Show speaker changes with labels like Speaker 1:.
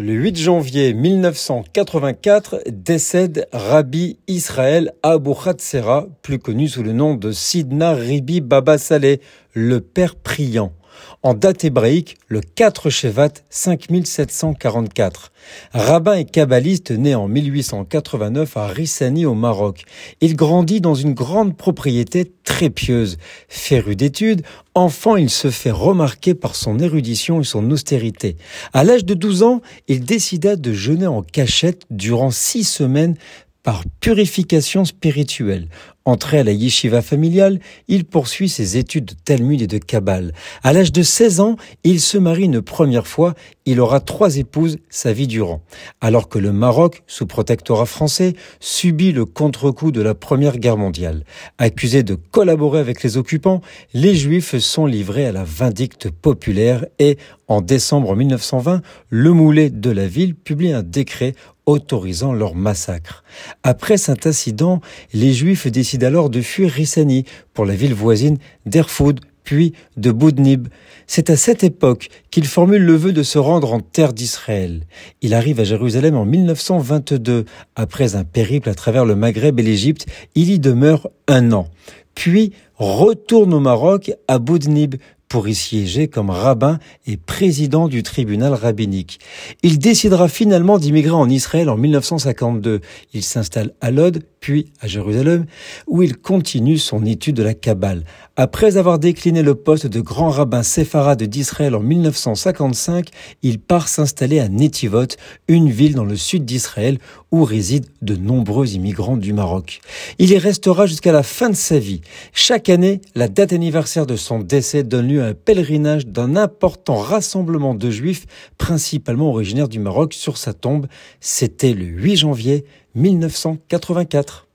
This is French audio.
Speaker 1: Le 8 janvier 1984 décède Rabbi Israël Abu Khatsera, plus connu sous le nom de Sidna Ribi Baba Saleh, le père priant en date hébraïque le 4 Shevat 5744. Rabbin et kabbaliste né en 1889 à Rissani au Maroc. Il grandit dans une grande propriété très pieuse. Féru d'études, enfant il se fait remarquer par son érudition et son austérité. À l'âge de 12 ans, il décida de jeûner en cachette durant six semaines par purification spirituelle. Entré à la yeshiva familiale, il poursuit ses études de Talmud et de Kabbale. À l'âge de 16 ans, il se marie une première fois. Il aura trois épouses sa vie durant. Alors que le Maroc, sous protectorat français, subit le contre-coup de la Première Guerre mondiale. Accusés de collaborer avec les occupants, les Juifs sont livrés à la vindicte populaire et, en décembre 1920, le Moulet de la ville publie un décret autorisant leur massacre. Après cet incident, les Juifs décident alors de fuir Rissani pour la ville voisine d'Erfoud, puis de Boudnib. C'est à cette époque qu'il formule le vœu de se rendre en terre d'Israël. Il arrive à Jérusalem en 1922. Après un périple à travers le Maghreb et l'Égypte, il y demeure un an. Puis retourne au Maroc à Boudnib pour y siéger comme rabbin et président du tribunal rabbinique. Il décidera finalement d'immigrer en Israël en 1952. Il s'installe à Lod, puis à Jérusalem, où il continue son étude de la Kabbale. Après avoir décliné le poste de grand rabbin séfarade d'Israël en 1955, il part s'installer à Netivot, une ville dans le sud d'Israël où résident de nombreux immigrants du Maroc. Il y restera jusqu'à la fin de sa vie. Chaque année, la date anniversaire de son décès donne lieu à un pèlerinage d'un important rassemblement de juifs, principalement originaires du Maroc, sur sa tombe. C'était le 8 janvier 1984.